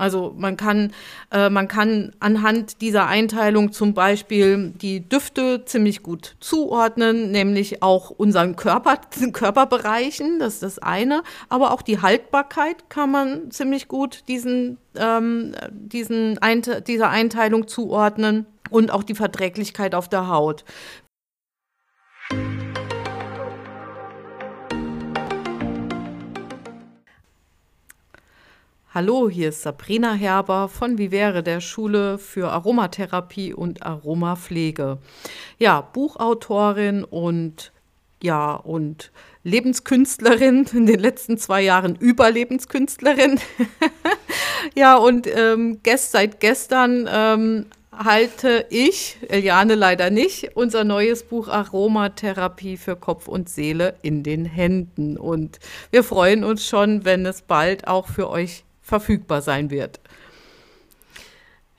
Also man kann, äh, man kann anhand dieser Einteilung zum Beispiel die Düfte ziemlich gut zuordnen, nämlich auch unseren Körper, Körperbereichen, das ist das eine, aber auch die Haltbarkeit kann man ziemlich gut diesen, ähm, diesen Einte dieser Einteilung zuordnen und auch die Verträglichkeit auf der Haut. Hallo, hier ist Sabrina Herber von Vivere der Schule für Aromatherapie und Aromapflege. Ja, Buchautorin und ja, und Lebenskünstlerin, in den letzten zwei Jahren Überlebenskünstlerin. ja, und ähm, gest, seit gestern ähm, halte ich, Eliane leider nicht, unser neues Buch Aromatherapie für Kopf und Seele in den Händen. Und wir freuen uns schon, wenn es bald auch für euch verfügbar sein wird.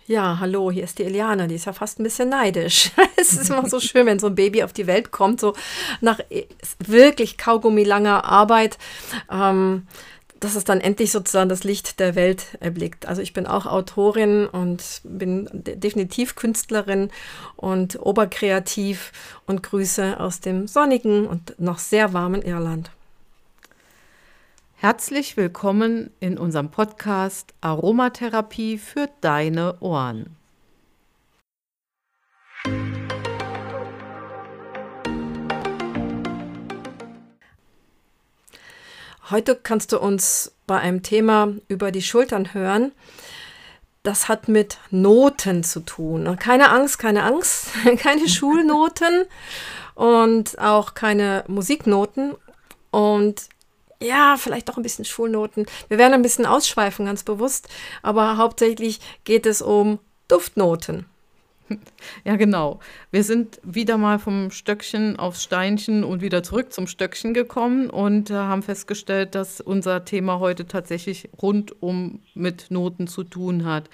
Ja, hallo, hier ist die Eliane, die ist ja fast ein bisschen neidisch. es ist immer so schön, wenn so ein Baby auf die Welt kommt, so nach wirklich kaugummilanger Arbeit, ähm, dass es dann endlich sozusagen das Licht der Welt erblickt. Also ich bin auch Autorin und bin definitiv Künstlerin und oberkreativ und grüße aus dem sonnigen und noch sehr warmen Irland. Herzlich willkommen in unserem Podcast Aromatherapie für deine Ohren. Heute kannst du uns bei einem Thema über die Schultern hören. Das hat mit Noten zu tun. Keine Angst, keine Angst, keine Schulnoten und auch keine Musiknoten. Und ja, vielleicht doch ein bisschen Schulnoten. Wir werden ein bisschen ausschweifen, ganz bewusst, aber hauptsächlich geht es um Duftnoten. Ja, genau. Wir sind wieder mal vom Stöckchen aufs Steinchen und wieder zurück zum Stöckchen gekommen und äh, haben festgestellt, dass unser Thema heute tatsächlich rundum mit Noten zu tun hat.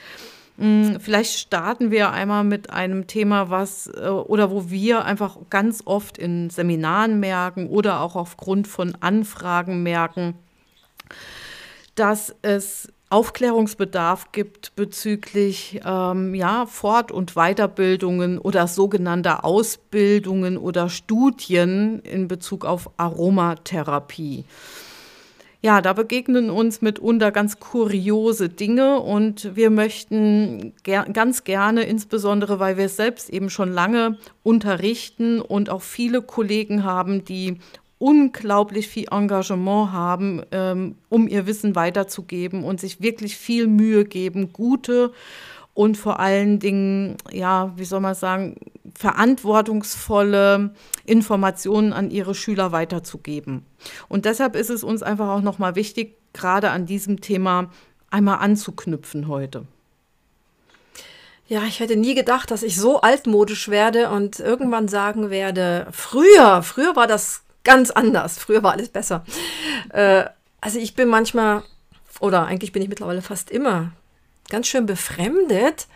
Hm, vielleicht starten wir einmal mit einem Thema, was äh, oder wo wir einfach ganz oft in Seminaren merken oder auch aufgrund von Anfragen merken, dass es Aufklärungsbedarf gibt bezüglich ähm, ja, Fort- und Weiterbildungen oder sogenannter Ausbildungen oder Studien in Bezug auf Aromatherapie ja, da begegnen uns mitunter ganz kuriose Dinge und wir möchten ger ganz gerne, insbesondere weil wir selbst eben schon lange unterrichten und auch viele Kollegen haben, die unglaublich viel Engagement haben, ähm, um ihr Wissen weiterzugeben und sich wirklich viel Mühe geben, gute und vor allen Dingen, ja, wie soll man sagen, verantwortungsvolle Informationen an ihre Schüler weiterzugeben. Und deshalb ist es uns einfach auch nochmal wichtig, gerade an diesem Thema einmal anzuknüpfen heute. Ja, ich hätte nie gedacht, dass ich so altmodisch werde und irgendwann sagen werde, früher, früher war das ganz anders, früher war alles besser. Äh, also ich bin manchmal, oder eigentlich bin ich mittlerweile fast immer ganz schön befremdet,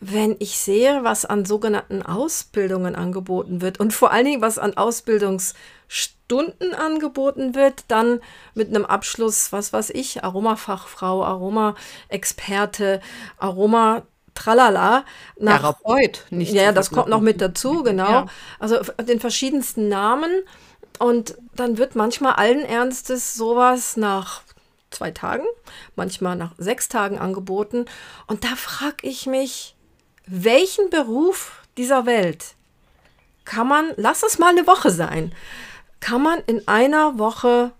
wenn ich sehe, was an sogenannten Ausbildungen angeboten wird und vor allen Dingen, was an Ausbildungsstunden angeboten wird, dann mit einem Abschluss, was weiß ich, Aromafachfrau, Aroma-Experte, Aroma Tralala. Nach, Therapeut, nicht. Ja, das kommt noch mit dazu, genau. Ja. Also den verschiedensten Namen. Und dann wird manchmal allen Ernstes sowas nach zwei Tagen, manchmal nach sechs Tagen angeboten. Und da frage ich mich, welchen Beruf dieser Welt kann man, lass es mal eine Woche sein, kann man in einer Woche,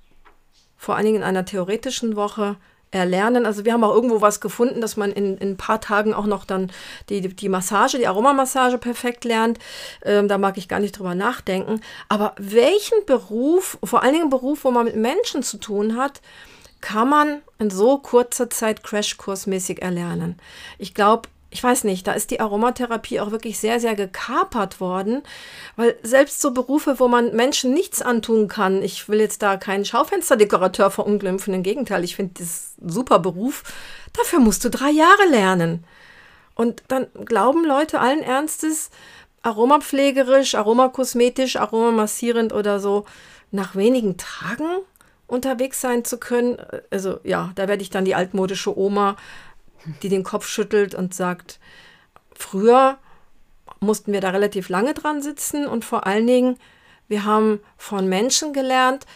vor allen Dingen in einer theoretischen Woche, erlernen. Also wir haben auch irgendwo was gefunden, dass man in, in ein paar Tagen auch noch dann die, die Massage, die Aromamassage perfekt lernt. Ähm, da mag ich gar nicht drüber nachdenken. Aber welchen Beruf, vor allen Dingen Beruf, wo man mit Menschen zu tun hat, kann man in so kurzer Zeit Crashkursmäßig erlernen. Ich glaube, ich weiß nicht, da ist die Aromatherapie auch wirklich sehr, sehr gekapert worden, weil selbst so Berufe, wo man Menschen nichts antun kann, ich will jetzt da keinen Schaufensterdekorateur verunglimpfen, im Gegenteil, ich finde das super Beruf, dafür musst du drei Jahre lernen. Und dann glauben Leute allen Ernstes, aromapflegerisch, aromakosmetisch, aromamassierend oder so, nach wenigen Tagen unterwegs sein zu können. Also ja, da werde ich dann die altmodische Oma die den Kopf schüttelt und sagt, früher mussten wir da relativ lange dran sitzen und vor allen Dingen, wir haben von Menschen gelernt,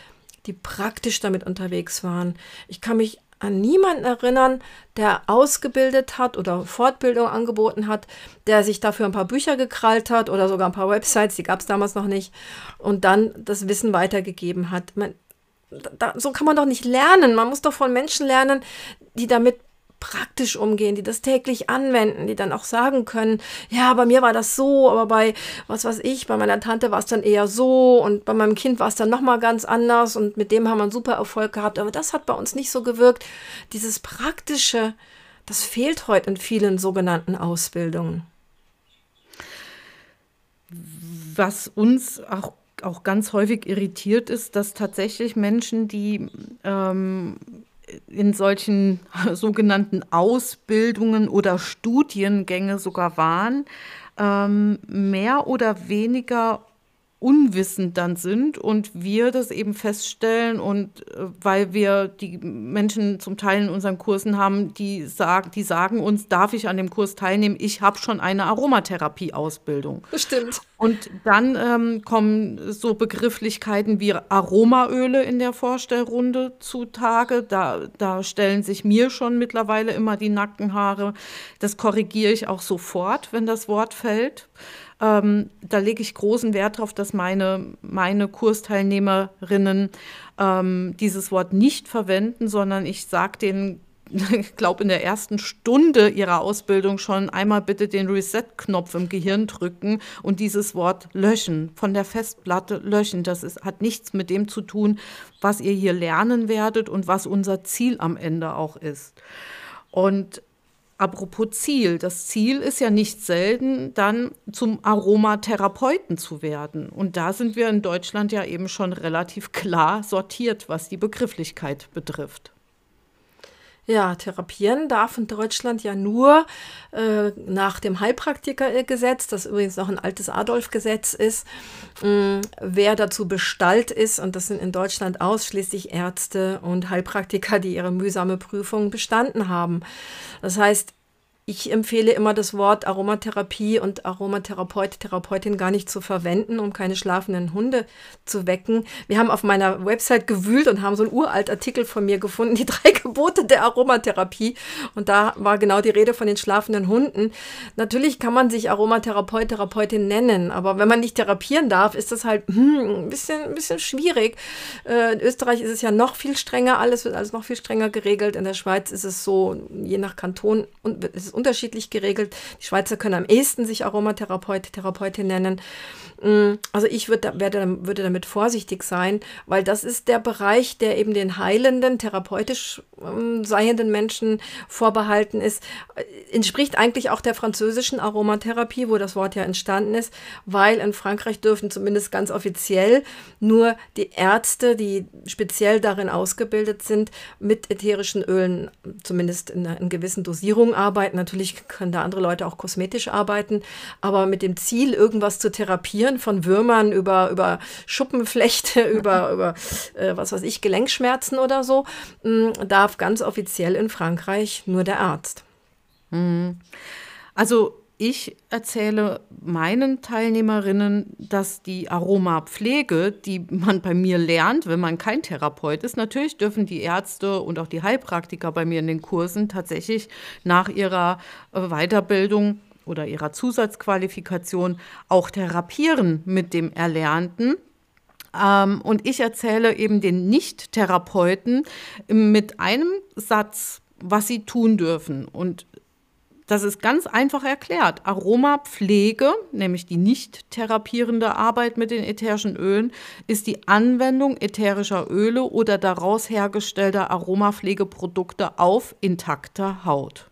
die praktisch damit unterwegs waren. Ich kann mich an niemanden erinnern, der ausgebildet hat oder Fortbildung angeboten hat, der sich dafür ein paar Bücher gekrallt hat oder sogar ein paar Websites, die gab es damals noch nicht, und dann das Wissen weitergegeben hat. Man, da, so kann man doch nicht lernen. Man muss doch von Menschen lernen, die damit praktisch umgehen, die das täglich anwenden, die dann auch sagen können, ja, bei mir war das so, aber bei was weiß ich, bei meiner Tante war es dann eher so und bei meinem Kind war es dann nochmal ganz anders und mit dem haben wir einen super Erfolg gehabt, aber das hat bei uns nicht so gewirkt. Dieses Praktische, das fehlt heute in vielen sogenannten Ausbildungen. Was uns auch auch ganz häufig irritiert ist, dass tatsächlich Menschen, die ähm, in solchen sogenannten Ausbildungen oder Studiengänge sogar waren, ähm, mehr oder weniger unwissend dann sind und wir das eben feststellen und äh, weil wir die Menschen zum Teil in unseren Kursen haben, die sagen, die sagen uns, darf ich an dem Kurs teilnehmen? Ich habe schon eine Aromatherapie-Ausbildung. Bestimmt. Und dann ähm, kommen so Begrifflichkeiten wie Aromaöle in der Vorstellrunde zutage. Da, da stellen sich mir schon mittlerweile immer die Nackenhaare. Das korrigiere ich auch sofort, wenn das Wort fällt. Ähm, da lege ich großen Wert darauf, dass meine, meine Kursteilnehmerinnen ähm, dieses Wort nicht verwenden, sondern ich sage denen, ich glaube, in der ersten Stunde ihrer Ausbildung schon einmal bitte den Reset-Knopf im Gehirn drücken und dieses Wort löschen, von der Festplatte löschen. Das ist, hat nichts mit dem zu tun, was ihr hier lernen werdet und was unser Ziel am Ende auch ist. Und Apropos Ziel. Das Ziel ist ja nicht selten, dann zum Aromatherapeuten zu werden. Und da sind wir in Deutschland ja eben schon relativ klar sortiert, was die Begrifflichkeit betrifft. Ja, therapieren darf in Deutschland ja nur äh, nach dem Heilpraktikergesetz, das übrigens noch ein altes Adolf-Gesetz ist, äh, wer dazu bestallt ist. Und das sind in Deutschland ausschließlich Ärzte und Heilpraktiker, die ihre mühsame Prüfung bestanden haben. Das heißt, ich empfehle immer das Wort Aromatherapie und Aromatherapeut, Therapeutin gar nicht zu verwenden, um keine schlafenden Hunde zu wecken. Wir haben auf meiner Website gewühlt und haben so einen uralt Artikel von mir gefunden, die drei Gebote der Aromatherapie. Und da war genau die Rede von den schlafenden Hunden. Natürlich kann man sich Aromatherapeut, Therapeutin nennen, aber wenn man nicht therapieren darf, ist das halt hm, ein, bisschen, ein bisschen schwierig. Äh, in Österreich ist es ja noch viel strenger, alles wird alles noch viel strenger geregelt. In der Schweiz ist es so, je nach Kanton und ist es unterschiedlich geregelt. Die Schweizer können am ehesten sich Aromatherapeut, Therapeutin nennen. Mm, also ich würde, werde, würde damit vorsichtig sein, weil das ist der Bereich, der eben den heilenden, therapeutisch ähm, seienden Menschen vorbehalten ist. Äh, entspricht eigentlich auch der französischen Aromatherapie, wo das Wort ja entstanden ist, weil in Frankreich dürfen zumindest ganz offiziell nur die Ärzte, die speziell darin ausgebildet sind, mit ätherischen Ölen zumindest in, in gewissen Dosierungen arbeiten. Natürlich können da andere Leute auch kosmetisch arbeiten, aber mit dem Ziel, irgendwas zu therapieren, von Würmern über, über Schuppenflechte, über, über äh, was weiß ich, Gelenkschmerzen oder so, mh, mm, darf ganz offiziell in Frankreich nur der Arzt. Mhm. Also ich erzähle meinen Teilnehmerinnen, dass die Aromapflege, die man bei mir lernt, wenn man kein Therapeut ist, natürlich dürfen die Ärzte und auch die Heilpraktiker bei mir in den Kursen tatsächlich nach ihrer äh, Weiterbildung oder ihrer Zusatzqualifikation auch therapieren mit dem Erlernten. Ähm, und ich erzähle eben den Nicht-Therapeuten mit einem Satz, was sie tun dürfen. Und das ist ganz einfach erklärt. Aromapflege, nämlich die nicht therapierende Arbeit mit den ätherischen Ölen, ist die Anwendung ätherischer Öle oder daraus hergestellter Aromapflegeprodukte auf intakter Haut.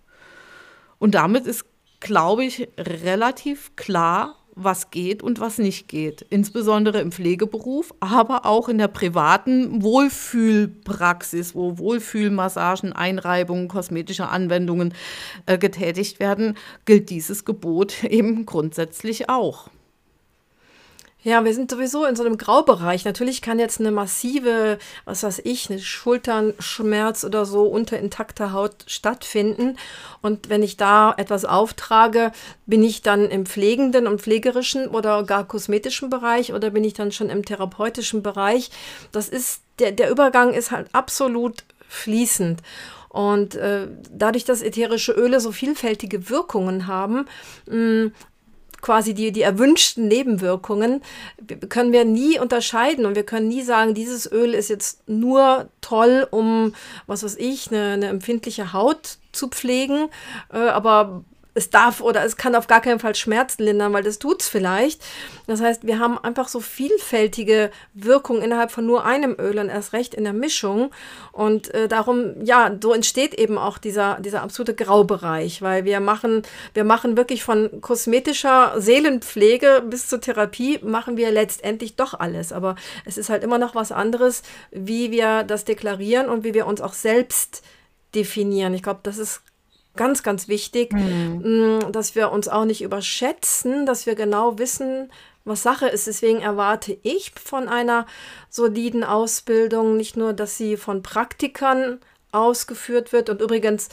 Und damit ist glaube ich, relativ klar, was geht und was nicht geht. Insbesondere im Pflegeberuf, aber auch in der privaten Wohlfühlpraxis, wo Wohlfühlmassagen, Einreibungen, kosmetische Anwendungen äh, getätigt werden, gilt dieses Gebot eben grundsätzlich auch. Ja, wir sind sowieso in so einem Graubereich. Natürlich kann jetzt eine massive, was weiß ich, eine Schulternschmerz oder so unter intakter Haut stattfinden. Und wenn ich da etwas auftrage, bin ich dann im pflegenden und pflegerischen oder gar kosmetischen Bereich oder bin ich dann schon im therapeutischen Bereich? Das ist, der, der Übergang ist halt absolut fließend. Und äh, dadurch, dass ätherische Öle so vielfältige Wirkungen haben, mh, quasi die, die erwünschten Nebenwirkungen, können wir nie unterscheiden. Und wir können nie sagen, dieses Öl ist jetzt nur toll, um, was weiß ich, eine, eine empfindliche Haut zu pflegen, äh, aber es darf oder es kann auf gar keinen Fall Schmerzen lindern, weil das tut es vielleicht. Das heißt, wir haben einfach so vielfältige Wirkungen innerhalb von nur einem Öl und erst recht in der Mischung. Und äh, darum, ja, so entsteht eben auch dieser, dieser absolute Graubereich, weil wir machen, wir machen wirklich von kosmetischer Seelenpflege bis zur Therapie machen wir letztendlich doch alles. Aber es ist halt immer noch was anderes, wie wir das deklarieren und wie wir uns auch selbst definieren. Ich glaube, das ist ganz, ganz wichtig, mhm. Dass wir uns auch nicht überschätzen, dass wir genau wissen, was Sache ist. Deswegen erwarte ich von einer soliden Ausbildung nicht nur, dass sie von Praktikern ausgeführt wird. Und übrigens,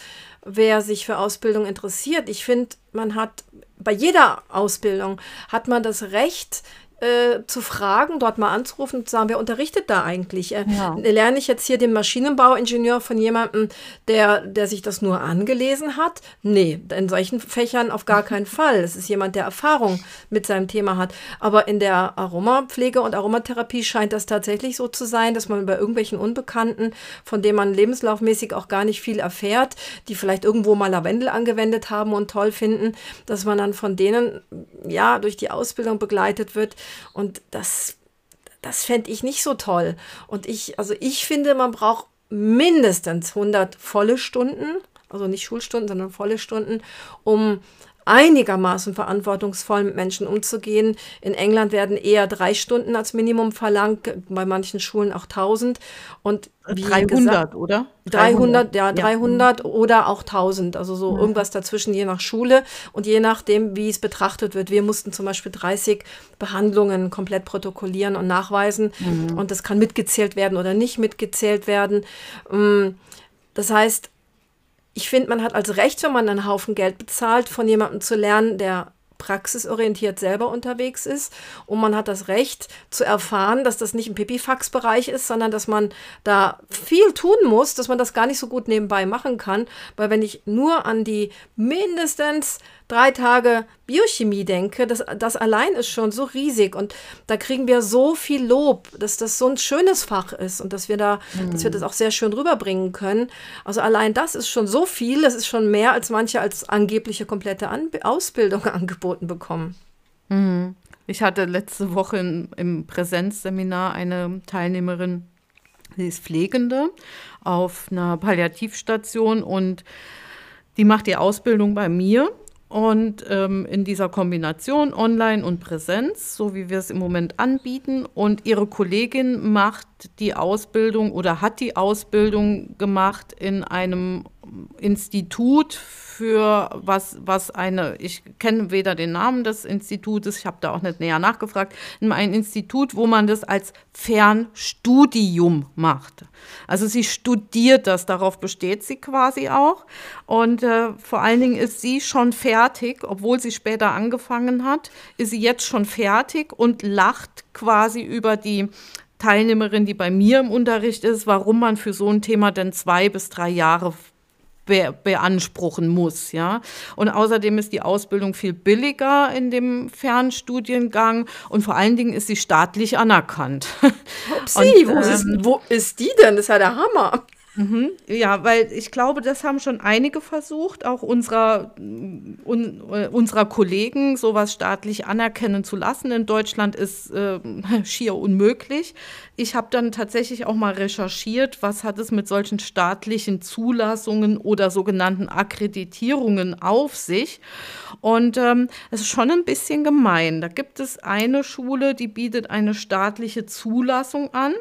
wer sich für Ausbildung interessiert, ich finde, man hat bei jeder Ausbildung hat man das Recht, äh, zu fragen, dort mal anzurufen und zu sagen, wer unterrichtet da eigentlich? Äh, ja. Lerne ich jetzt hier den Maschinenbauingenieur von jemandem, der, der sich das nur angelesen hat? Nee, in solchen Fächern auf gar keinen Fall. Es ist jemand, der Erfahrung mit seinem Thema hat. Aber in der Aromapflege und Aromatherapie scheint das tatsächlich so zu sein, dass man bei irgendwelchen Unbekannten, von denen man lebenslaufmäßig auch gar nicht viel erfährt, die vielleicht irgendwo mal Lavendel angewendet haben und toll finden, dass man dann von denen ja durch die Ausbildung begleitet wird, und das, das fände ich nicht so toll. Und ich, also ich finde, man braucht mindestens 100 volle Stunden, also nicht Schulstunden, sondern volle Stunden, um einigermaßen verantwortungsvoll mit Menschen umzugehen. In England werden eher drei Stunden als Minimum verlangt, bei manchen Schulen auch 1000. Und wie 300, gesagt, oder? 300, 300 ja, 300 ja. oder auch 1000, also so ja. irgendwas dazwischen, je nach Schule und je nachdem, wie es betrachtet wird. Wir mussten zum Beispiel 30 Behandlungen komplett protokollieren und nachweisen mhm. und das kann mitgezählt werden oder nicht mitgezählt werden. Mm, das heißt, ich finde, man hat als Recht, wenn man einen Haufen Geld bezahlt, von jemandem zu lernen, der praxisorientiert selber unterwegs ist. Und man hat das Recht zu erfahren, dass das nicht ein Pipifax-Bereich ist, sondern dass man da viel tun muss, dass man das gar nicht so gut nebenbei machen kann. Weil wenn ich nur an die mindestens drei Tage Biochemie denke, das, das allein ist schon so riesig und da kriegen wir so viel Lob, dass das so ein schönes Fach ist und dass wir da, mhm. dass wir das auch sehr schön rüberbringen können. Also allein das ist schon so viel, das ist schon mehr, als manche als angebliche komplette An Ausbildung angeboten bekommen. Mhm. Ich hatte letzte Woche in, im Präsenzseminar eine Teilnehmerin, sie ist Pflegende auf einer Palliativstation und die macht die Ausbildung bei mir und ähm, in dieser Kombination Online und Präsenz, so wie wir es im Moment anbieten. Und ihre Kollegin macht die Ausbildung oder hat die Ausbildung gemacht in einem Institut für was, was eine, ich kenne weder den Namen des Institutes, ich habe da auch nicht näher nachgefragt, in ein Institut, wo man das als Fernstudium macht. Also sie studiert das, darauf besteht sie quasi auch. Und äh, vor allen Dingen ist sie schon fertig, obwohl sie später angefangen hat, ist sie jetzt schon fertig und lacht quasi über die Teilnehmerin, die bei mir im Unterricht ist, warum man für so ein Thema denn zwei bis drei Jahre be beanspruchen muss, ja. Und außerdem ist die Ausbildung viel billiger in dem Fernstudiengang und vor allen Dingen ist sie staatlich anerkannt. Upsi, und, wo, ähm, ist, wo ist die denn? Das ist ja der Hammer. Mhm. Ja, weil ich glaube, das haben schon einige versucht, auch unserer, un, äh, unserer Kollegen sowas staatlich anerkennen zu lassen. In Deutschland ist äh, schier unmöglich. Ich habe dann tatsächlich auch mal recherchiert, was hat es mit solchen staatlichen Zulassungen oder sogenannten Akkreditierungen auf sich. Und ähm, es ist schon ein bisschen gemein. Da gibt es eine Schule, die bietet eine staatliche Zulassung an.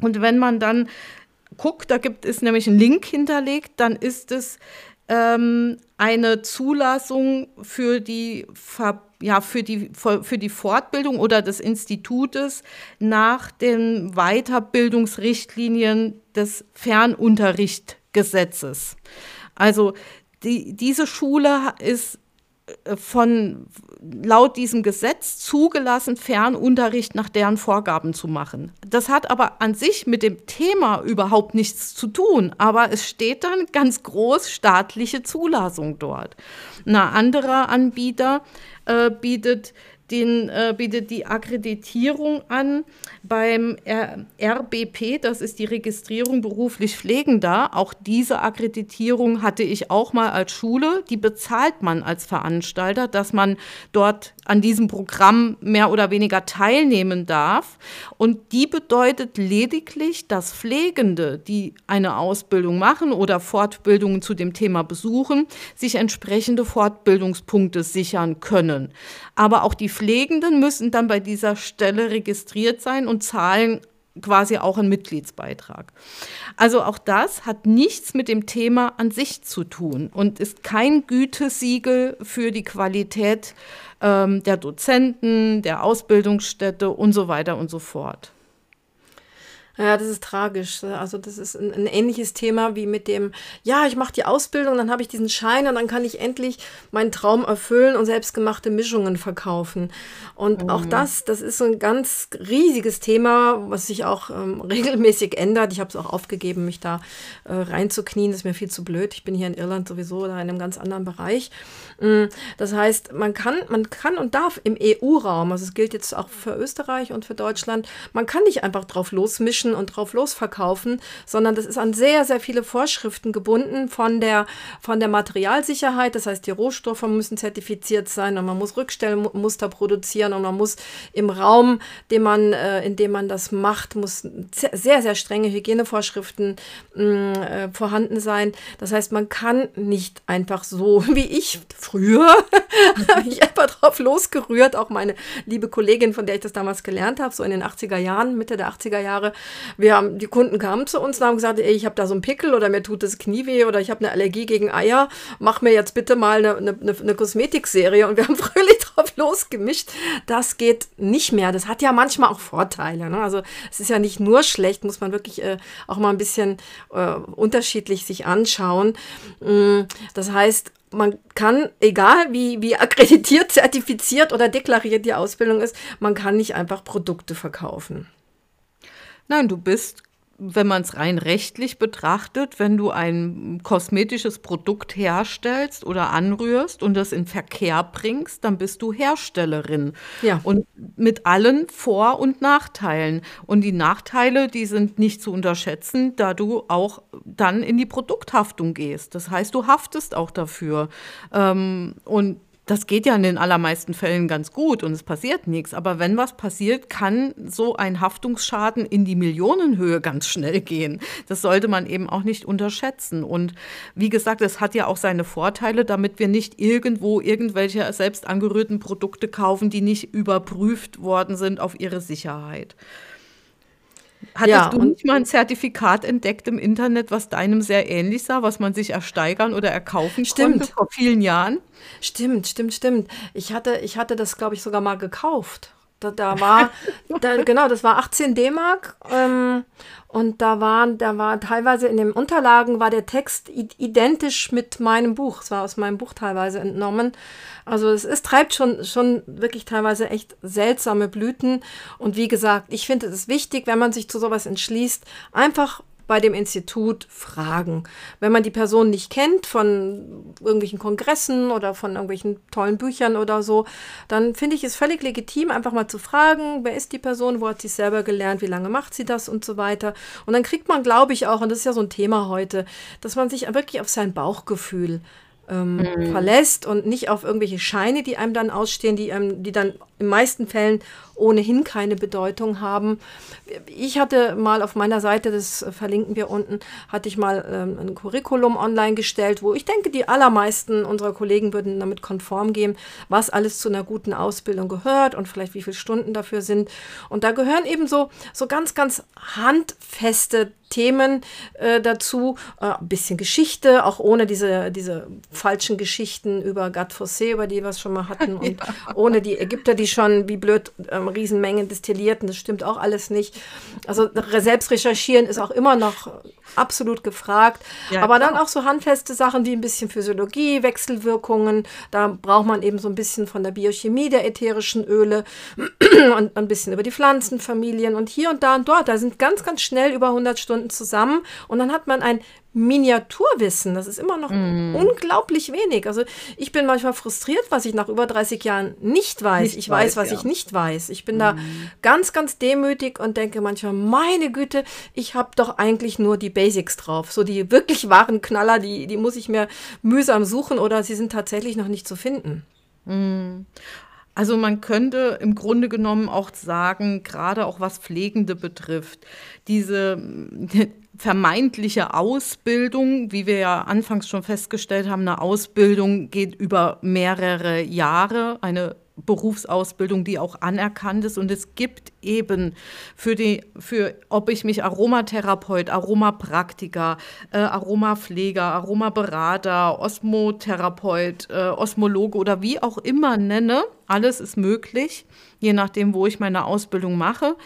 Und wenn man dann guckt, da gibt es nämlich einen Link hinterlegt, dann ist es ähm, eine Zulassung für die, Ver ja, für, die, für die Fortbildung oder des Institutes nach den Weiterbildungsrichtlinien des Fernunterrichtgesetzes. Also die, diese Schule ist von laut diesem Gesetz zugelassen, Fernunterricht nach deren Vorgaben zu machen. Das hat aber an sich mit dem Thema überhaupt nichts zu tun, aber es steht dann ganz groß staatliche Zulassung dort. Ein anderer Anbieter äh, bietet den äh, bietet die Akkreditierung an beim R RBP, das ist die Registrierung beruflich Pflegender. Auch diese Akkreditierung hatte ich auch mal als Schule. Die bezahlt man als Veranstalter, dass man dort an diesem Programm mehr oder weniger teilnehmen darf. Und die bedeutet lediglich, dass Pflegende, die eine Ausbildung machen oder Fortbildungen zu dem Thema besuchen, sich entsprechende Fortbildungspunkte sichern können. Aber auch die Pflegenden müssen dann bei dieser Stelle registriert sein und zahlen quasi auch einen Mitgliedsbeitrag. Also auch das hat nichts mit dem Thema an sich zu tun und ist kein Gütesiegel für die Qualität ähm, der Dozenten, der Ausbildungsstätte und so weiter und so fort. Ja, das ist tragisch. Also das ist ein, ein ähnliches Thema wie mit dem, ja, ich mache die Ausbildung, dann habe ich diesen Schein und dann kann ich endlich meinen Traum erfüllen und selbstgemachte Mischungen verkaufen. Und mhm. auch das, das ist so ein ganz riesiges Thema, was sich auch ähm, regelmäßig ändert. Ich habe es auch aufgegeben, mich da äh, reinzuknien. Das ist mir viel zu blöd. Ich bin hier in Irland sowieso oder in einem ganz anderen Bereich. Mm, das heißt, man kann, man kann und darf im EU-Raum, also es gilt jetzt auch für Österreich und für Deutschland, man kann nicht einfach drauf losmischen und drauf losverkaufen, sondern das ist an sehr, sehr viele Vorschriften gebunden von der, von der Materialsicherheit. Das heißt, die Rohstoffe müssen zertifiziert sein und man muss Rückstellmuster produzieren und man muss im Raum, den man, äh, in dem man das macht, muss sehr, sehr strenge Hygienevorschriften mm, äh, vorhanden sein. Das heißt, man kann nicht einfach so, wie ich früher habe ich einfach drauf losgerührt. Auch meine liebe Kollegin, von der ich das damals gelernt habe, so in den 80er Jahren, Mitte der 80er Jahre. Wir haben, die Kunden kamen zu uns und haben gesagt, ey, ich habe da so einen Pickel oder mir tut das Knie weh oder ich habe eine Allergie gegen Eier. Mach mir jetzt bitte mal eine, eine, eine Kosmetikserie. Und wir haben fröhlich drauf losgemischt. Das geht nicht mehr. Das hat ja manchmal auch Vorteile. Ne? Also es ist ja nicht nur schlecht, muss man wirklich äh, auch mal ein bisschen äh, unterschiedlich sich anschauen. Mm, das heißt, man kann, egal wie, wie akkreditiert, zertifiziert oder deklariert die Ausbildung ist, man kann nicht einfach Produkte verkaufen. Nein, du bist wenn man es rein rechtlich betrachtet, wenn du ein kosmetisches Produkt herstellst oder anrührst und das in Verkehr bringst, dann bist du Herstellerin. Ja. Und mit allen Vor- und Nachteilen. Und die Nachteile, die sind nicht zu unterschätzen, da du auch dann in die Produkthaftung gehst. Das heißt, du haftest auch dafür. Ähm, und das geht ja in den allermeisten Fällen ganz gut und es passiert nichts. Aber wenn was passiert, kann so ein Haftungsschaden in die Millionenhöhe ganz schnell gehen. Das sollte man eben auch nicht unterschätzen. Und wie gesagt, es hat ja auch seine Vorteile, damit wir nicht irgendwo irgendwelche selbst angerührten Produkte kaufen, die nicht überprüft worden sind auf ihre Sicherheit. Hattest ja, du nicht mal ein Zertifikat entdeckt im Internet, was deinem sehr ähnlich sah, was man sich ersteigern oder erkaufen stimmt. konnte vor vielen Jahren? Stimmt, stimmt, stimmt. Ich hatte, ich hatte das, glaube ich, sogar mal gekauft. Da, da war, da, genau, das war 18 D-Mark. Ähm, und da waren, da war teilweise in den Unterlagen war der Text identisch mit meinem Buch. Es war aus meinem Buch teilweise entnommen. Also es ist, treibt schon, schon wirklich teilweise echt seltsame Blüten. Und wie gesagt, ich finde es wichtig, wenn man sich zu sowas entschließt, einfach bei dem Institut fragen. Wenn man die Person nicht kennt von irgendwelchen Kongressen oder von irgendwelchen tollen Büchern oder so, dann finde ich es völlig legitim, einfach mal zu fragen, wer ist die Person, wo hat sie selber gelernt, wie lange macht sie das und so weiter. Und dann kriegt man, glaube ich, auch, und das ist ja so ein Thema heute, dass man sich wirklich auf sein Bauchgefühl ähm, mhm. verlässt und nicht auf irgendwelche Scheine, die einem dann ausstehen, die, einem, die dann in meisten Fällen ohnehin keine Bedeutung haben. Ich hatte mal auf meiner Seite, das verlinken wir unten, hatte ich mal ähm, ein Curriculum online gestellt, wo ich denke, die allermeisten unserer Kollegen würden damit konform gehen, was alles zu einer guten Ausbildung gehört und vielleicht wie viele Stunden dafür sind. Und da gehören eben so, so ganz, ganz handfeste Themen äh, dazu, äh, ein bisschen Geschichte, auch ohne diese, diese falschen Geschichten über Gad Fossé, über die wir es schon mal hatten, und ja. ohne die Ägypter, die schon wie blöd ähm, Riesenmengen destillierten, das stimmt auch alles nicht. Also selbst recherchieren ist auch immer noch absolut gefragt. Ja, Aber klar. dann auch so handfeste Sachen wie ein bisschen Physiologie, Wechselwirkungen. Da braucht man eben so ein bisschen von der Biochemie der ätherischen Öle und ein bisschen über die Pflanzenfamilien und hier und da und dort. Da sind ganz, ganz schnell über 100 Stunden zusammen und dann hat man ein Miniaturwissen. Das ist immer noch mm. unglaublich wenig. Also ich bin manchmal frustriert, was ich nach über 30 Jahren nicht weiß. Nicht ich weiß, weiß was ja. ich nicht weiß. Ich bin mm. da ganz, ganz demütig und denke manchmal, meine Güte, ich habe doch eigentlich nur die Basics drauf. So die wirklich wahren Knaller, die, die muss ich mir mühsam suchen oder sie sind tatsächlich noch nicht zu finden. Mm. Also man könnte im Grunde genommen auch sagen, gerade auch was Pflegende betrifft, diese vermeintliche Ausbildung, wie wir ja anfangs schon festgestellt haben, eine Ausbildung geht über mehrere Jahre, eine Berufsausbildung, die auch anerkannt ist. Und es gibt eben für die, für ob ich mich Aromatherapeut, Aromapraktiker, äh, Aromapfleger, Aromaberater, Osmotherapeut, äh, Osmologe oder wie auch immer nenne, alles ist möglich, je nachdem, wo ich meine Ausbildung mache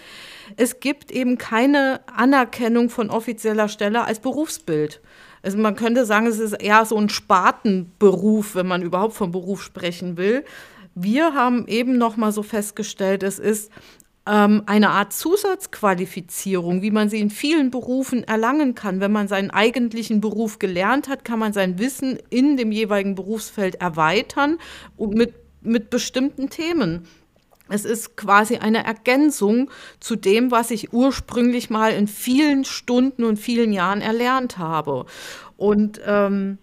es gibt eben keine Anerkennung von offizieller Stelle als Berufsbild. Also man könnte sagen, es ist eher so ein Spartenberuf, wenn man überhaupt vom Beruf sprechen will. Wir haben eben noch mal so festgestellt, es ist ähm, eine Art Zusatzqualifizierung, wie man sie in vielen Berufen erlangen kann. Wenn man seinen eigentlichen Beruf gelernt hat, kann man sein Wissen in dem jeweiligen Berufsfeld erweitern und mit, mit bestimmten Themen. Es ist quasi eine Ergänzung zu dem, was ich ursprünglich mal in vielen Stunden und vielen Jahren erlernt habe. Und ähm,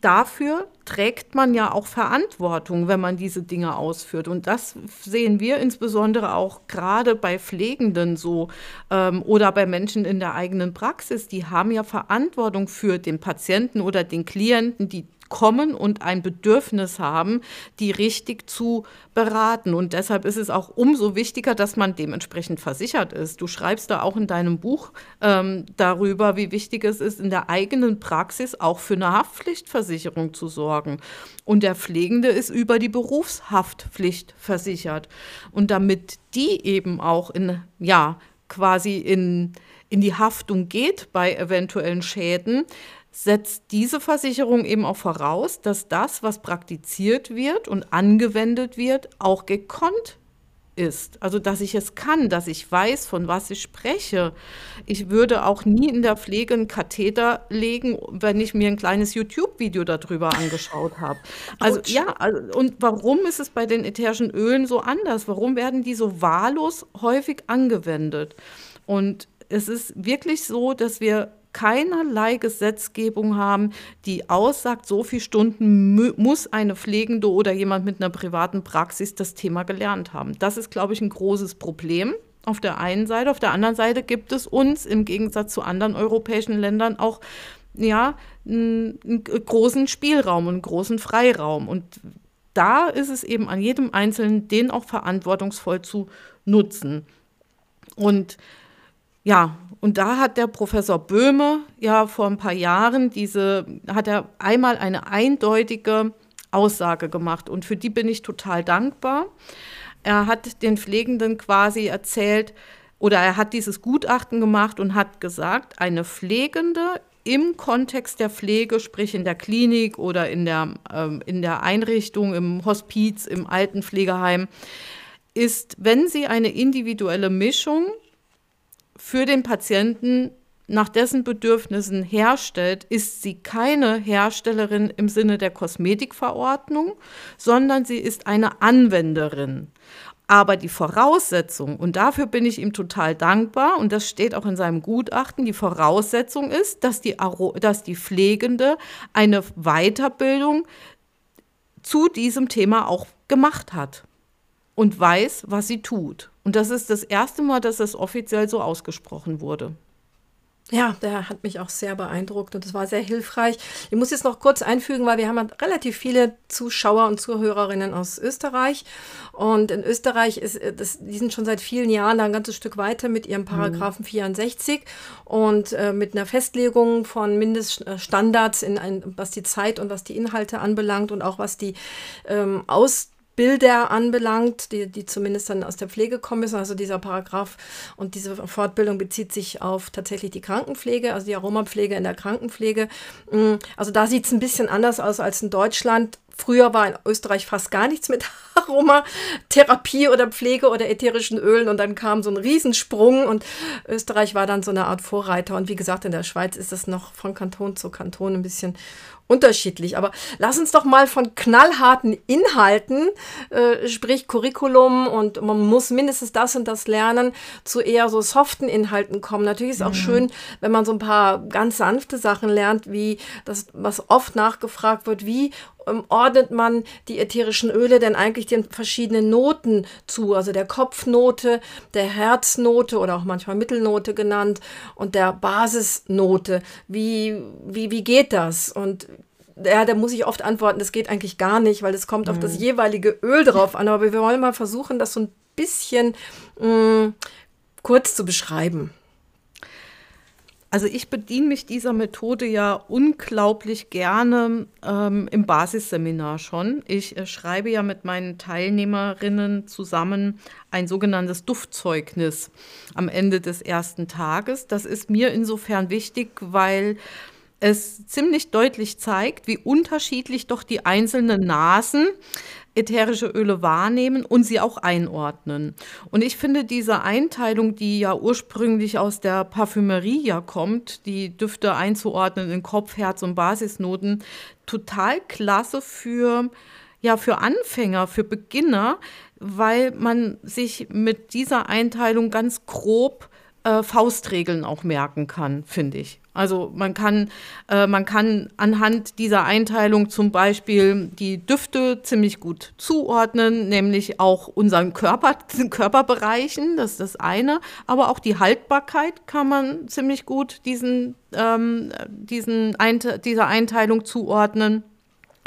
dafür trägt man ja auch Verantwortung, wenn man diese Dinge ausführt. Und das sehen wir insbesondere auch gerade bei Pflegenden so ähm, oder bei Menschen in der eigenen Praxis. Die haben ja Verantwortung für den Patienten oder den Klienten, die kommen und ein Bedürfnis haben, die richtig zu beraten. Und deshalb ist es auch umso wichtiger, dass man dementsprechend versichert ist. Du schreibst da auch in deinem Buch ähm, darüber, wie wichtig es ist, in der eigenen Praxis auch für eine Haftpflichtversicherung zu sorgen. Und der Pflegende ist über die Berufshaftpflicht versichert. Und damit die eben auch in, ja, quasi in, in die Haftung geht bei eventuellen Schäden, setzt diese Versicherung eben auch voraus, dass das, was praktiziert wird und angewendet wird, auch gekonnt ist. Also, dass ich es kann, dass ich weiß, von was ich spreche. Ich würde auch nie in der Pflege einen Katheter legen, wenn ich mir ein kleines YouTube-Video darüber angeschaut habe. Also, Ouch. ja, also, und warum ist es bei den ätherischen Ölen so anders? Warum werden die so wahllos häufig angewendet? Und es ist wirklich so, dass wir keinerlei Gesetzgebung haben, die aussagt, so viele Stunden muss eine Pflegende oder jemand mit einer privaten Praxis das Thema gelernt haben. Das ist, glaube ich, ein großes Problem. Auf der einen Seite. Auf der anderen Seite gibt es uns im Gegensatz zu anderen europäischen Ländern auch ja, einen, großen Spielraum und einen großen Freiraum. Und da ist es eben an jedem Einzelnen, den auch verantwortungsvoll zu nutzen. Und ja, und da hat der Professor Böhme ja vor ein paar Jahren diese, hat er einmal eine eindeutige Aussage gemacht und für die bin ich total dankbar. Er hat den Pflegenden quasi erzählt oder er hat dieses Gutachten gemacht und hat gesagt, eine Pflegende im Kontext der Pflege, sprich in der Klinik oder in der, ähm, in der Einrichtung, im Hospiz, im Altenpflegeheim, ist, wenn sie eine individuelle Mischung für den Patienten nach dessen Bedürfnissen herstellt, ist sie keine Herstellerin im Sinne der Kosmetikverordnung, sondern sie ist eine Anwenderin. Aber die Voraussetzung, und dafür bin ich ihm total dankbar, und das steht auch in seinem Gutachten, die Voraussetzung ist, dass die, dass die Pflegende eine Weiterbildung zu diesem Thema auch gemacht hat und weiß, was sie tut. Und das ist das erste Mal, dass das offiziell so ausgesprochen wurde. Ja, der hat mich auch sehr beeindruckt und es war sehr hilfreich. Ich muss jetzt noch kurz einfügen, weil wir haben relativ viele Zuschauer und Zuhörerinnen aus Österreich. Und in Österreich ist äh, das, die sind schon seit vielen Jahren ein ganzes Stück weiter mit ihrem Paragraphen mhm. 64 und äh, mit einer Festlegung von Mindeststandards in ein, was die Zeit und was die Inhalte anbelangt und auch was die ähm, Aus Bilder anbelangt, die, die zumindest dann aus der Pflege kommen müssen. Also dieser Paragraph und diese Fortbildung bezieht sich auf tatsächlich die Krankenpflege, also die Aromapflege in der Krankenpflege. Mm, also da sieht es ein bisschen anders aus als in Deutschland. Früher war in Österreich fast gar nichts mit Aromatherapie oder Pflege oder ätherischen Ölen und dann kam so ein Riesensprung und Österreich war dann so eine Art Vorreiter. Und wie gesagt, in der Schweiz ist das noch von Kanton zu Kanton ein bisschen unterschiedlich. Aber lass uns doch mal von knallharten Inhalten, äh, sprich Curriculum und man muss mindestens das und das lernen, zu eher so soften Inhalten kommen. Natürlich ist es auch mhm. schön, wenn man so ein paar ganz sanfte Sachen lernt, wie das, was oft nachgefragt wird, wie ordnet man die ätherischen Öle denn eigentlich den verschiedenen Noten zu? Also der Kopfnote, der Herznote oder auch manchmal Mittelnote genannt und der Basisnote. Wie, wie, wie geht das? Und ja, da muss ich oft antworten, das geht eigentlich gar nicht, weil es kommt mhm. auf das mhm. jeweilige Öl drauf an. Aber wir wollen mal versuchen, das so ein bisschen mh, mm, kurz zu beschreiben. Also ich bediene mich dieser Methode ja unglaublich gerne ähm, im Basisseminar schon. Ich äh, schreibe ja mit meinen Teilnehmerinnen zusammen ein sogenanntes Duftzeugnis am Ende des ersten Tages. Das ist mir insofern wichtig, weil es ziemlich deutlich zeigt, wie unterschiedlich doch die einzelnen Nasen ätherische Öle wahrnehmen und sie auch einordnen. Und ich finde diese Einteilung, die ja ursprünglich aus der Parfümerie ja kommt, die Düfte einzuordnen in Kopf, Herz und Basisnoten, total klasse für ja, für Anfänger, für Beginner, weil man sich mit dieser Einteilung ganz grob äh, Faustregeln auch merken kann, finde ich. Also man kann, äh, man kann anhand dieser Einteilung zum Beispiel die Düfte ziemlich gut zuordnen, nämlich auch unseren Körper, Körperbereichen, das ist das eine, aber auch die Haltbarkeit kann man ziemlich gut diesen, ähm, diesen Einte dieser Einteilung zuordnen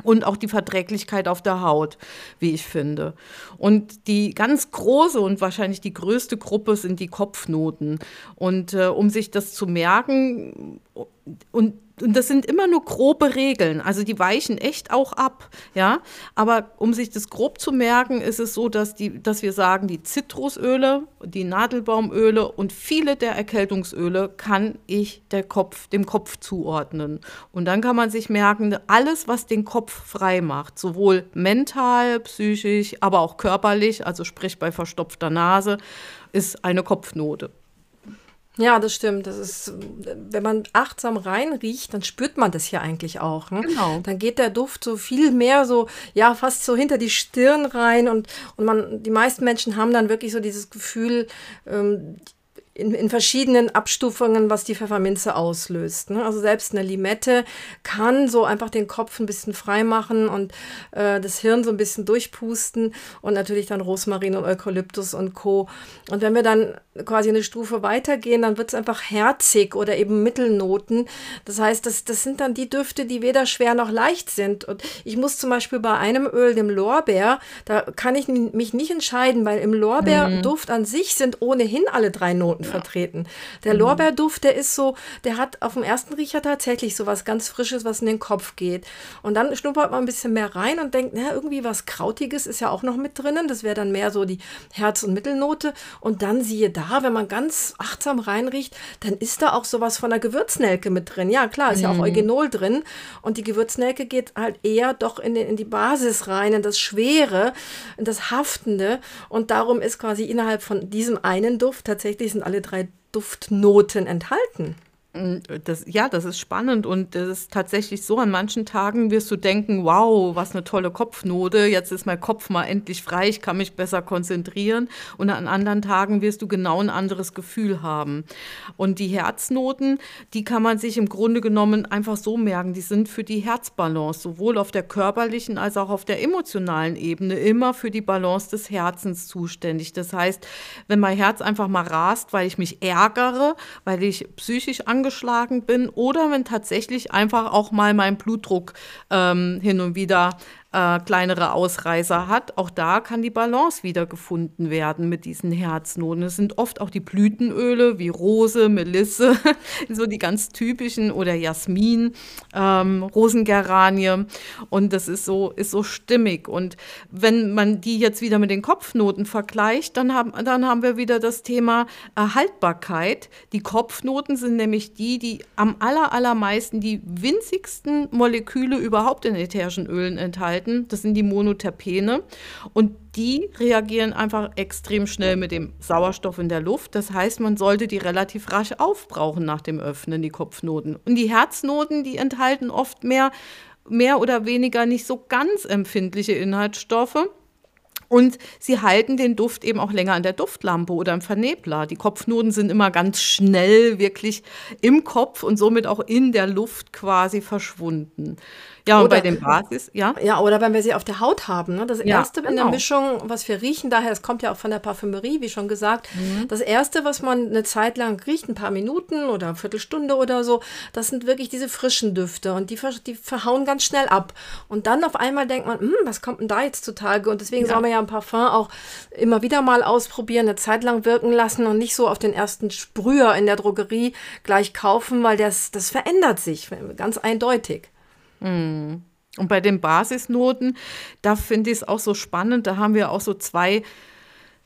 und auch die Verträglichkeit auf der Haut, wie ich finde. Und die ganz große und wahrscheinlich die größte Gruppe sind die Kopfnoten. Und äh, um sich das zu merken und und das sind immer nur grobe Regeln, also die weichen echt auch ab, ja. Aber um sich das grob zu merken, ist es so, dass, die, dass wir sagen, die Zitrusöle, die Nadelbaumöle und viele der Erkältungsöle kann ich der Kopf, dem Kopf zuordnen. Und dann kann man sich merken, alles, was den Kopf frei macht, sowohl mental, psychisch, aber auch körperlich, also sprich bei verstopfter Nase, ist eine Kopfnote. Ja, das stimmt. Das ist, wenn man achtsam reinriecht, dann spürt man das ja eigentlich auch. Ne? Genau. Dann geht der Duft so viel mehr so, ja, fast so hinter die Stirn rein und, und man, die meisten Menschen haben dann wirklich so dieses Gefühl, ähm, in, in verschiedenen Abstufungen, was die Pfefferminze auslöst. Ne? Also selbst eine Limette kann so einfach den Kopf ein bisschen frei machen und äh, das Hirn so ein bisschen durchpusten und natürlich dann Rosmarin und Eukalyptus und Co. Und wenn wir dann quasi eine Stufe weitergehen, dann wird es einfach herzig oder eben Mittelnoten. Das heißt, das, das sind dann die Düfte, die weder schwer noch leicht sind. Und ich muss zum Beispiel bei einem Öl, dem Lorbeer, da kann ich mich nicht entscheiden, weil im Lorbeerduft mhm. an sich sind ohnehin alle drei Noten ja. vertreten. Der mhm. Lorbeerduft, der ist so, der hat auf dem ersten Riecher tatsächlich so was ganz Frisches, was in den Kopf geht. Und dann schnuppert man ein bisschen mehr rein und denkt, na, irgendwie was Krautiges ist ja auch noch mit drinnen. Das wäre dann mehr so die Herz- und Mittelnote. Und dann siehe da, wenn man ganz achtsam reinriecht, dann ist da auch sowas von der Gewürznelke mit drin. Ja, klar, ist mhm. ja auch mhm. Eugenol drin. Und die Gewürznelke geht halt eher doch in, den, in die Basis rein, in das Schwere, in das Haftende. Und darum ist quasi innerhalb von diesem einen Duft tatsächlich sind alle drei Duftnoten enthalten. Das, ja, das ist spannend und das ist tatsächlich so. An manchen Tagen wirst du denken, wow, was eine tolle Kopfnote, jetzt ist mein Kopf mal endlich frei, ich kann mich besser konzentrieren. Und an anderen Tagen wirst du genau ein anderes Gefühl haben. Und die Herznoten, die kann man sich im Grunde genommen einfach so merken, die sind für die Herzbalance, sowohl auf der körperlichen als auch auf der emotionalen Ebene, immer für die Balance des Herzens zuständig. Das heißt, wenn mein Herz einfach mal rast, weil ich mich ärgere, weil ich psychisch angespannt angeschlagen bin oder wenn tatsächlich einfach auch mal mein Blutdruck ähm, hin und wieder äh, kleinere Ausreißer hat. Auch da kann die Balance wieder gefunden werden mit diesen Herznoten. Es sind oft auch die Blütenöle wie Rose, Melisse, so die ganz typischen oder Jasmin, ähm, Rosengeranie. Und das ist so, ist so stimmig. Und wenn man die jetzt wieder mit den Kopfnoten vergleicht, dann haben, dann haben wir wieder das Thema Erhaltbarkeit. Die Kopfnoten sind nämlich die, die am aller, allermeisten die winzigsten Moleküle überhaupt in ätherischen Ölen enthalten enthalten. Das sind die Monoterpene. Und die reagieren einfach extrem schnell mit dem Sauerstoff in der Luft. Das heißt, man sollte die relativ rasch aufbrauchen nach dem Öffnen, die Kopfnoten. Und die Herznoten, die enthalten oft mehr, mehr oder weniger nicht so ganz empfindliche Inhaltsstoffe. Und sie halten den Duft eben auch länger an der Duftlampe oder im Vernebler. Die Kopfnoten sind immer ganz schnell wirklich im Kopf und somit auch in der Luft quasi verschwunden. Ja, und bei dem Basis, ja. Ja, oder wenn wir sie auf der Haut haben. Ne? Das ja, erste genau. in der genau. Mischung, was wir riechen, daher, es kommt ja auch von der Parfümerie, wie schon gesagt. Mhm. Das erste, was man eine Zeit lang riecht, ein paar Minuten oder eine Viertelstunde oder so, das sind wirklich diese frischen Düfte und die, die verhauen ganz schnell ab. Und dann auf einmal denkt man, hm, was kommt denn da jetzt zutage? Und deswegen ja. soll man ja ein Parfum auch immer wieder mal ausprobieren, eine Zeit lang wirken lassen und nicht so auf den ersten Sprüher in der Drogerie gleich kaufen, weil das, das verändert sich ganz eindeutig. Und bei den Basisnoten, da finde ich es auch so spannend, da haben wir auch so zwei,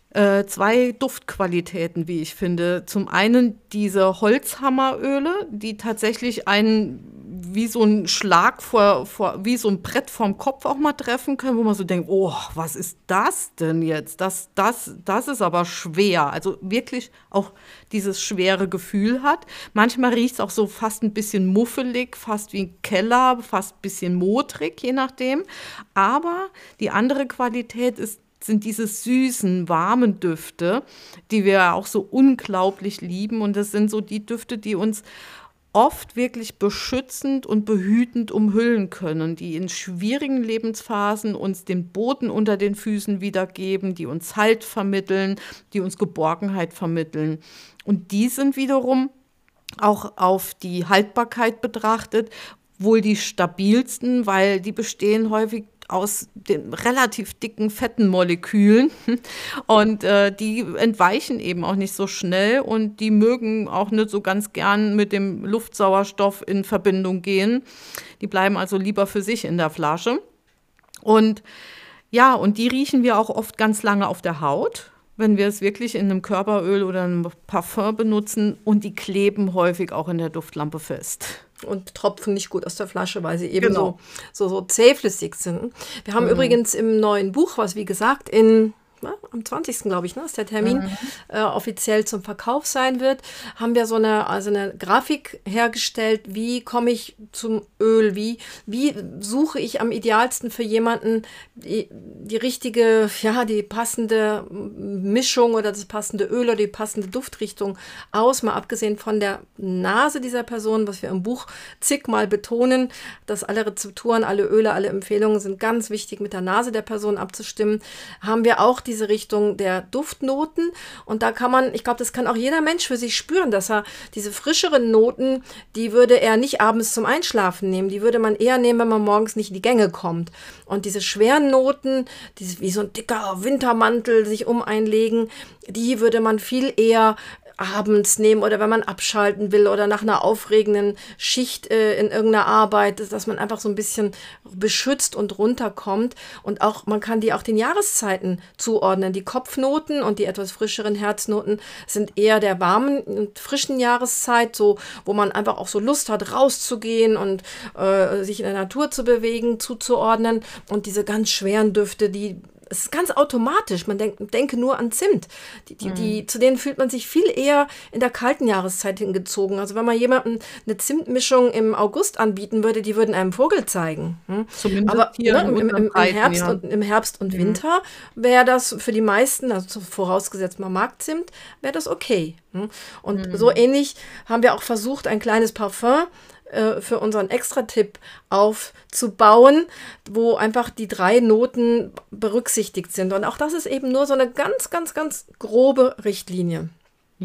äh, zwei Duftqualitäten, wie ich finde. Zum einen diese Holzhammeröle, die tatsächlich einen wie so ein Schlag vor, vor, wie so ein Brett vorm Kopf auch mal treffen können, wo man so denkt, oh, was ist das denn jetzt? Das, das, das ist aber schwer. Also wirklich auch dieses schwere Gefühl hat. Manchmal riecht es auch so fast ein bisschen muffelig, fast wie ein Keller, fast ein bisschen modrig, je nachdem. Aber die andere Qualität ist sind diese süßen, warmen Düfte, die wir auch so unglaublich lieben. Und das sind so die Düfte, die uns oft wirklich beschützend und behütend umhüllen können, die in schwierigen Lebensphasen uns den Boden unter den Füßen wiedergeben, die uns Halt vermitteln, die uns Geborgenheit vermitteln. Und die sind wiederum auch auf die Haltbarkeit betrachtet wohl die stabilsten, weil die bestehen häufig aus den relativ dicken, fetten Molekülen. Und äh, die entweichen eben auch nicht so schnell und die mögen auch nicht so ganz gern mit dem Luftsauerstoff in Verbindung gehen. Die bleiben also lieber für sich in der Flasche. Und ja, und die riechen wir auch oft ganz lange auf der Haut wenn wir es wirklich in einem Körperöl oder einem Parfum benutzen und die kleben häufig auch in der Duftlampe fest. Und tropfen nicht gut aus der Flasche, weil sie eben genau. so, so, so zähflüssig sind. Wir haben mhm. übrigens im neuen Buch, was wie gesagt in ne, am 20. glaube ich, ne, ist der Termin, mhm. äh, offiziell zum Verkauf sein wird, haben wir so eine, also eine Grafik hergestellt, wie komme ich zum Öl, wie, wie suche ich am idealsten für jemanden die, die richtige, ja, die passende Mischung oder das passende Öl oder die passende Duftrichtung aus, mal abgesehen von der Nase dieser Person, was wir im Buch zigmal betonen, dass alle Rezepturen, alle Öle, alle Empfehlungen sind ganz wichtig mit der Nase der Person abzustimmen, haben wir auch diese Richtung der Duftnoten. Und da kann man, ich glaube, das kann auch jeder Mensch für sich spüren, dass er diese frischeren Noten, die würde er nicht abends zum Einschlafen nehmen. Die würde man eher nehmen, wenn man morgens nicht in die Gänge kommt. Und diese schweren Noten, die wie so ein dicker Wintermantel sich um einlegen, die würde man viel eher abends nehmen oder wenn man abschalten will oder nach einer aufregenden Schicht äh, in irgendeiner Arbeit, dass man einfach so ein bisschen beschützt und runterkommt. Und auch, man kann die auch den Jahreszeiten zuordnen. Die Kopfnoten und die etwas frischeren Herznoten sind eher der warmen und frischen Jahreszeit, so, wo man einfach auch so Lust hat, rauszugehen und äh, sich in der Natur zu bewegen, zuzuordnen. Und diese ganz schweren Düfte, die es ist ganz automatisch. Man denk, denke nur an Zimt. Die, die, mhm. die, zu denen fühlt man sich viel eher in der kalten Jahreszeit hingezogen. Also wenn man jemandem eine Zimtmischung im August anbieten würde, die würden einem Vogel zeigen. Hm? Zumindest Aber hier ne, im, im, im, Herbst ja. und, im Herbst und mhm. Winter wäre das für die meisten, also vorausgesetzt man mag Zimt, wäre das okay. Hm? Und mhm. so ähnlich haben wir auch versucht, ein kleines Parfum äh, für unseren Extra-Tipp aufzubauen, wo einfach die drei Noten berücksichtigt sind. Und auch das ist eben nur so eine ganz, ganz, ganz grobe Richtlinie.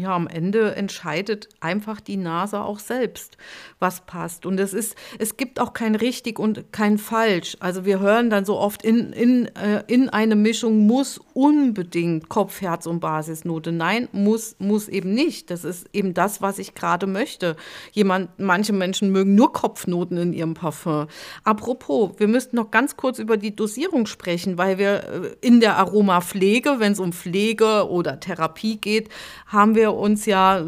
Ja, am Ende entscheidet einfach die Nase auch selbst, was passt. Und es ist, es gibt auch kein richtig und kein falsch. Also wir hören dann so oft in, in, äh, in eine Mischung muss unbedingt Kopf, Herz und Basisnote. Nein, muss, muss eben nicht. Das ist eben das, was ich gerade möchte. Jemand, manche Menschen mögen nur Kopfnoten in ihrem Parfum. Apropos, wir müssten noch ganz kurz über die Dosierung sprechen, weil wir äh, in der Aromapflege, wenn es um Pflege oder Therapie geht, haben wir uns ja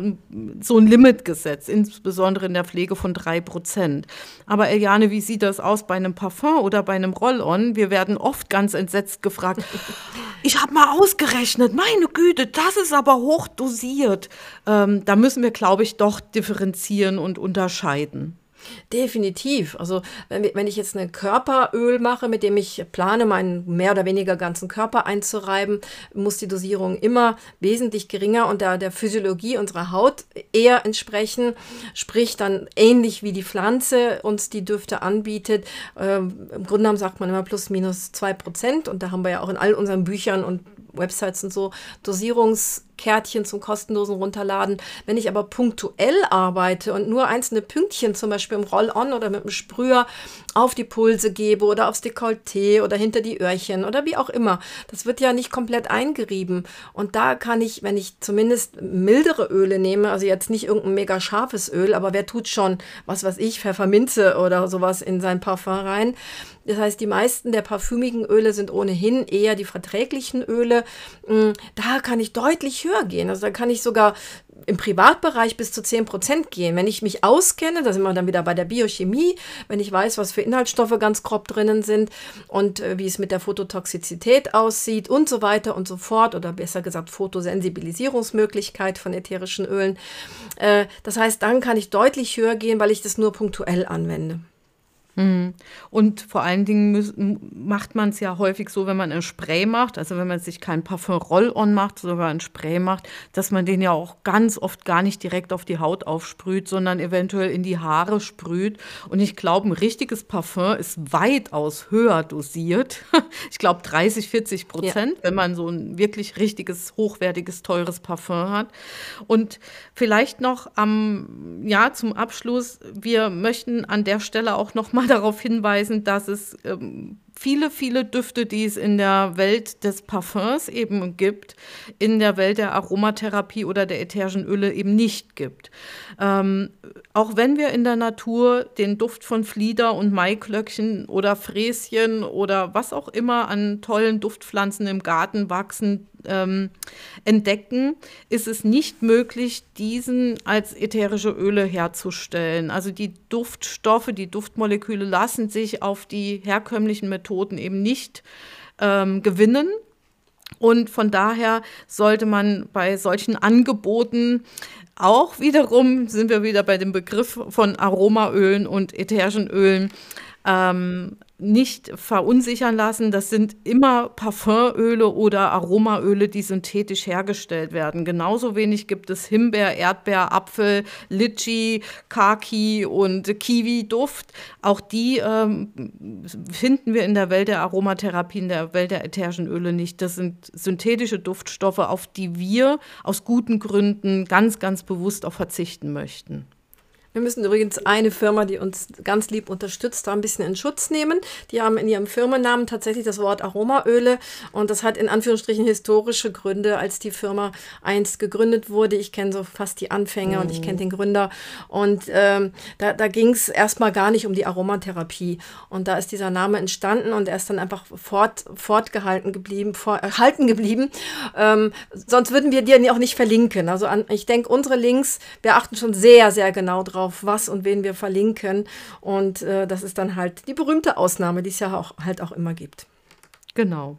so ein Limit gesetzt, insbesondere in der Pflege von drei Prozent. Aber Eliane, wie sieht das aus bei einem Parfum oder bei einem Roll-On? Wir werden oft ganz entsetzt gefragt, ich habe mal ausgerechnet, meine Güte, das ist aber hoch dosiert. Ähm, da müssen wir, glaube ich, doch differenzieren und unterscheiden. Definitiv. Also wenn, wenn ich jetzt ein Körperöl mache, mit dem ich plane, meinen mehr oder weniger ganzen Körper einzureiben, muss die Dosierung immer wesentlich geringer und der, der Physiologie unserer Haut eher entsprechen. Sprich dann ähnlich wie die Pflanze uns die Düfte anbietet. Ähm, Im Grunde genommen sagt man immer plus minus zwei Prozent und da haben wir ja auch in all unseren Büchern und Websites und so Dosierungskärtchen zum kostenlosen Runterladen. Wenn ich aber punktuell arbeite und nur einzelne Pünktchen, zum Beispiel im Roll-On oder mit dem Sprüher, auf die Pulse gebe oder aufs Dekolleté oder hinter die Öhrchen oder wie auch immer, das wird ja nicht komplett eingerieben. Und da kann ich, wenn ich zumindest mildere Öle nehme, also jetzt nicht irgendein mega scharfes Öl, aber wer tut schon, was weiß ich, Pfefferminze oder sowas in sein Parfum rein, das heißt, die meisten der parfümigen Öle sind ohnehin eher die verträglichen Öle. Mm, da kann ich deutlich höher gehen. Also da kann ich sogar im Privatbereich bis zu 10% gehen. Wenn ich mich auskenne, da sind wir dann wieder bei der Biochemie, wenn ich weiß, was für Inhaltsstoffe ganz grob drinnen sind und äh, wie es mit der Phototoxizität aussieht und so weiter und so fort oder besser gesagt Fotosensibilisierungsmöglichkeit von ätherischen Ölen. Äh, das heißt, dann kann ich deutlich höher gehen, weil ich das nur punktuell anwende. Mhm. Und vor allen Dingen macht man es ja häufig so, wenn man ein Spray macht, also wenn man sich kein Parfum-Roll-On macht, sondern ein Spray macht, dass man den ja auch ganz oft gar nicht direkt auf die Haut aufsprüht, sondern eventuell in die Haare sprüht. Und ich glaube, ein richtiges Parfum ist weitaus höher dosiert. Ich glaube 30, 40 Prozent, ja. wenn man so ein wirklich richtiges, hochwertiges, teures Parfum hat. Und vielleicht noch am, ja, zum Abschluss, wir möchten an der Stelle auch noch mal nochmal darauf hinweisen, dass es ähm, viele, viele Düfte, die es in der Welt des Parfums eben gibt, in der Welt der Aromatherapie oder der ätherischen Öle eben nicht gibt. Ähm, auch wenn wir in der Natur den Duft von Flieder und Maiklöckchen oder Fräschen oder was auch immer an tollen Duftpflanzen im Garten wachsen, ähm, entdecken, ist es nicht möglich, diesen als ätherische Öle herzustellen. Also die Duftstoffe, die Duftmoleküle lassen sich auf die herkömmlichen Methoden eben nicht ähm, gewinnen. Und von daher sollte man bei solchen Angeboten auch wiederum, sind wir wieder bei dem Begriff von Aromaölen und ätherischen Ölen, ähm, nicht verunsichern lassen. Das sind immer Parfümöle oder Aromaöle, die synthetisch hergestellt werden. Genauso wenig gibt es Himbeer, Erdbeer, Apfel, Litchi, Kaki und Kiwi-Duft. Auch die ähm, finden wir in der Welt der Aromatherapie, in der Welt der ätherischen Öle nicht. Das sind synthetische Duftstoffe, auf die wir aus guten Gründen ganz, ganz bewusst auch verzichten möchten. Wir müssen übrigens eine Firma, die uns ganz lieb unterstützt, da ein bisschen in Schutz nehmen. Die haben in ihrem Firmennamen tatsächlich das Wort Aromaöle und das hat in Anführungsstrichen historische Gründe, als die Firma einst gegründet wurde. Ich kenne so fast die Anfänge mhm. und ich kenne den Gründer und ähm, da, da ging es erstmal gar nicht um die Aromatherapie und da ist dieser Name entstanden und er ist dann einfach fort, fortgehalten geblieben, vor, erhalten geblieben. Ähm, sonst würden wir dir auch nicht verlinken. Also an, ich denke, unsere Links, wir achten schon sehr, sehr genau drauf auf was und wen wir verlinken. Und äh, das ist dann halt die berühmte Ausnahme, die es ja auch, halt auch immer gibt. Genau.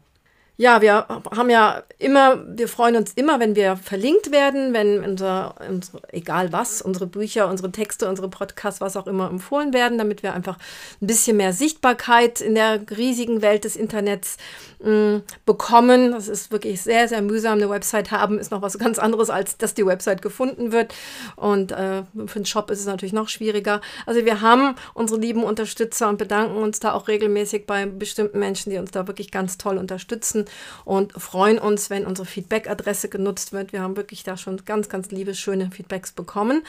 Ja, wir haben ja immer, wir freuen uns immer, wenn wir verlinkt werden, wenn unser, unser, egal was, unsere Bücher, unsere Texte, unsere Podcasts, was auch immer empfohlen werden, damit wir einfach ein bisschen mehr Sichtbarkeit in der riesigen Welt des Internets mh, mm, bekommen. Das ist wirklich sehr, sehr mühsam. Eine Website haben ist noch was ganz anderes, als dass die Website gefunden wird. Und äh, für den Shop ist es natürlich noch schwieriger. Also wir haben unsere lieben Unterstützer und bedanken uns da auch regelmäßig bei bestimmten Menschen, die uns da wirklich ganz toll unterstützen. Und freuen uns, wenn unsere Feedback-Adresse genutzt wird. Wir haben wirklich da schon ganz, ganz liebe, schöne Feedbacks bekommen.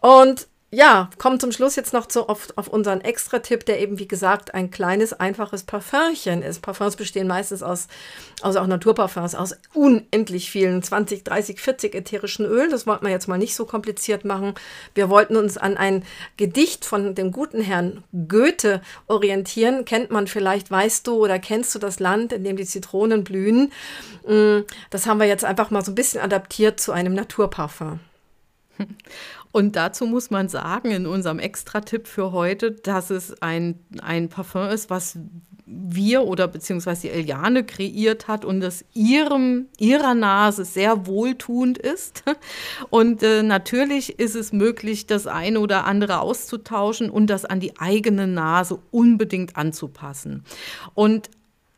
Und ja, kommen zum Schluss jetzt noch zu, auf, auf unseren Extra-Tipp, der eben, wie gesagt, ein kleines, einfaches Parfümchen ist. Parfums bestehen meistens aus, also auch Naturparfums, aus unendlich vielen, 20, 30, 40 ätherischen Ölen. Das wollten wir jetzt mal nicht so kompliziert machen. Wir wollten uns an ein Gedicht von dem guten Herrn Goethe orientieren. Kennt man vielleicht, weißt du oder kennst du das Land, in dem die Zitronen blühen? Mm, das haben wir jetzt einfach mal so ein bisschen adaptiert zu einem Naturparfum. Und dazu muss man sagen, in unserem Extra-Tipp für heute, dass es ein, ein Parfum ist, was wir oder beziehungsweise die Eliane kreiert hat und das ihrem, ihrer Nase sehr wohltuend ist. Und äh, natürlich ist es möglich, das eine oder andere auszutauschen und das an die eigene Nase unbedingt anzupassen. Und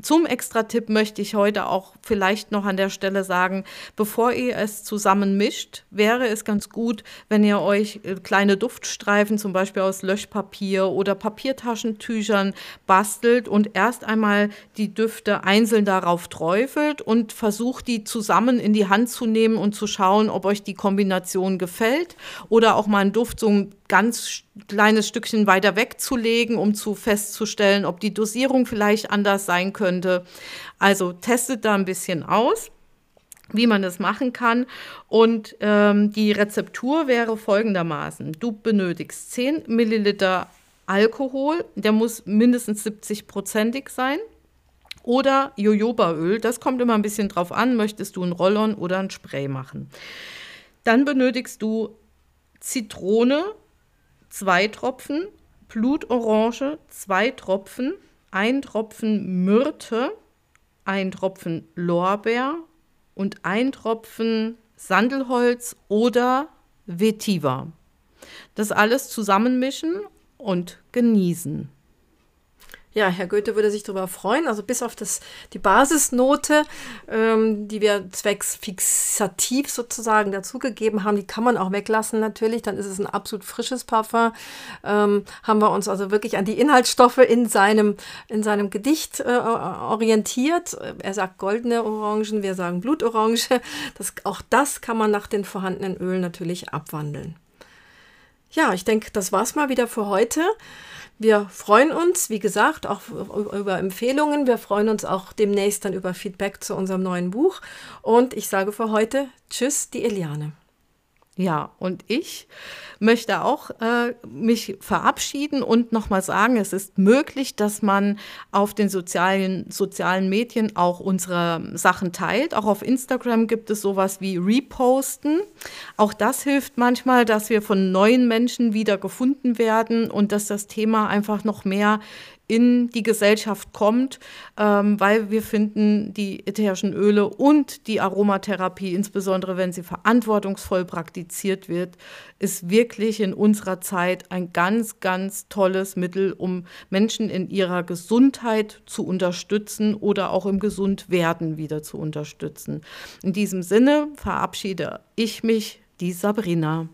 zum Extra-Tipp möchte ich heute auch vielleicht noch an der Stelle sagen, bevor ihr es zusammen mischt, wäre es ganz gut, wenn ihr euch äh, kleine Duftstreifen, zum Beispiel aus Löschpapier oder Papiertaschentüchern bastelt und erst einmal die Düfte einzeln darauf träufelt und versucht, die zusammen in die Hand zu nehmen und zu schauen, ob euch die Kombination gefällt oder auch mal einen Duft so ein ganz kleines Stückchen weiter wegzulegen, um zu festzustellen, ob die Dosierung vielleicht anders sein könnte. Also testet da ein bisschen aus wie man das machen kann. Und ähm, die Rezeptur wäre folgendermaßen. Du benötigst 10 Milliliter Alkohol, der muss mindestens 70-prozentig sein. Oder Jojobaöl, das kommt immer ein bisschen drauf an, möchtest du ein Rollon oder ein Spray machen. Dann benötigst du Zitrone, zwei Tropfen, Blutorange, zwei Tropfen, ein Tropfen Myrte, ein Tropfen Lorbeer und ein Tropfen Sandelholz oder Vetiver. Das alles zusammenmischen und genießen. Ja, Herr Goethe würde sich darüber freuen. Also bis auf das, die Basisnote, ähm, die wir zwecks fixativ sozusagen dazugegeben haben, die kann man auch weglassen natürlich. Dann ist es ein absolut frisches Parfum. Ähm, haben wir uns also wirklich an die Inhaltsstoffe in seinem, in seinem Gedicht äh, orientiert. Er sagt goldene Orangen, wir sagen Blutorange. Das, auch das kann man nach den vorhandenen Ölen natürlich abwandeln. Ja, ich denke, das war's mal wieder für heute. Wir freuen uns, wie gesagt, auch über Empfehlungen. Wir freuen uns auch demnächst dann über Feedback zu unserem neuen Buch. Und ich sage für heute Tschüss, die Eliane. Ja, und ich möchte auch äh, mich verabschieden und nochmal sagen, es ist möglich, dass man auf den sozialen, sozialen Medien auch unsere Sachen teilt. Auch auf Instagram gibt es sowas wie Reposten. Auch das hilft manchmal, dass wir von neuen Menschen wieder gefunden werden und dass das Thema einfach noch mehr in die Gesellschaft kommt, ähm, weil wir finden, die ätherischen Öle und die Aromatherapie, insbesondere wenn sie verantwortungsvoll praktiziert wird, ist wirklich in unserer Zeit ein ganz, ganz tolles Mittel, um Menschen in ihrer Gesundheit zu unterstützen oder auch im Gesundwerden wieder zu unterstützen. In diesem Sinne verabschiede ich mich, die Sabrina.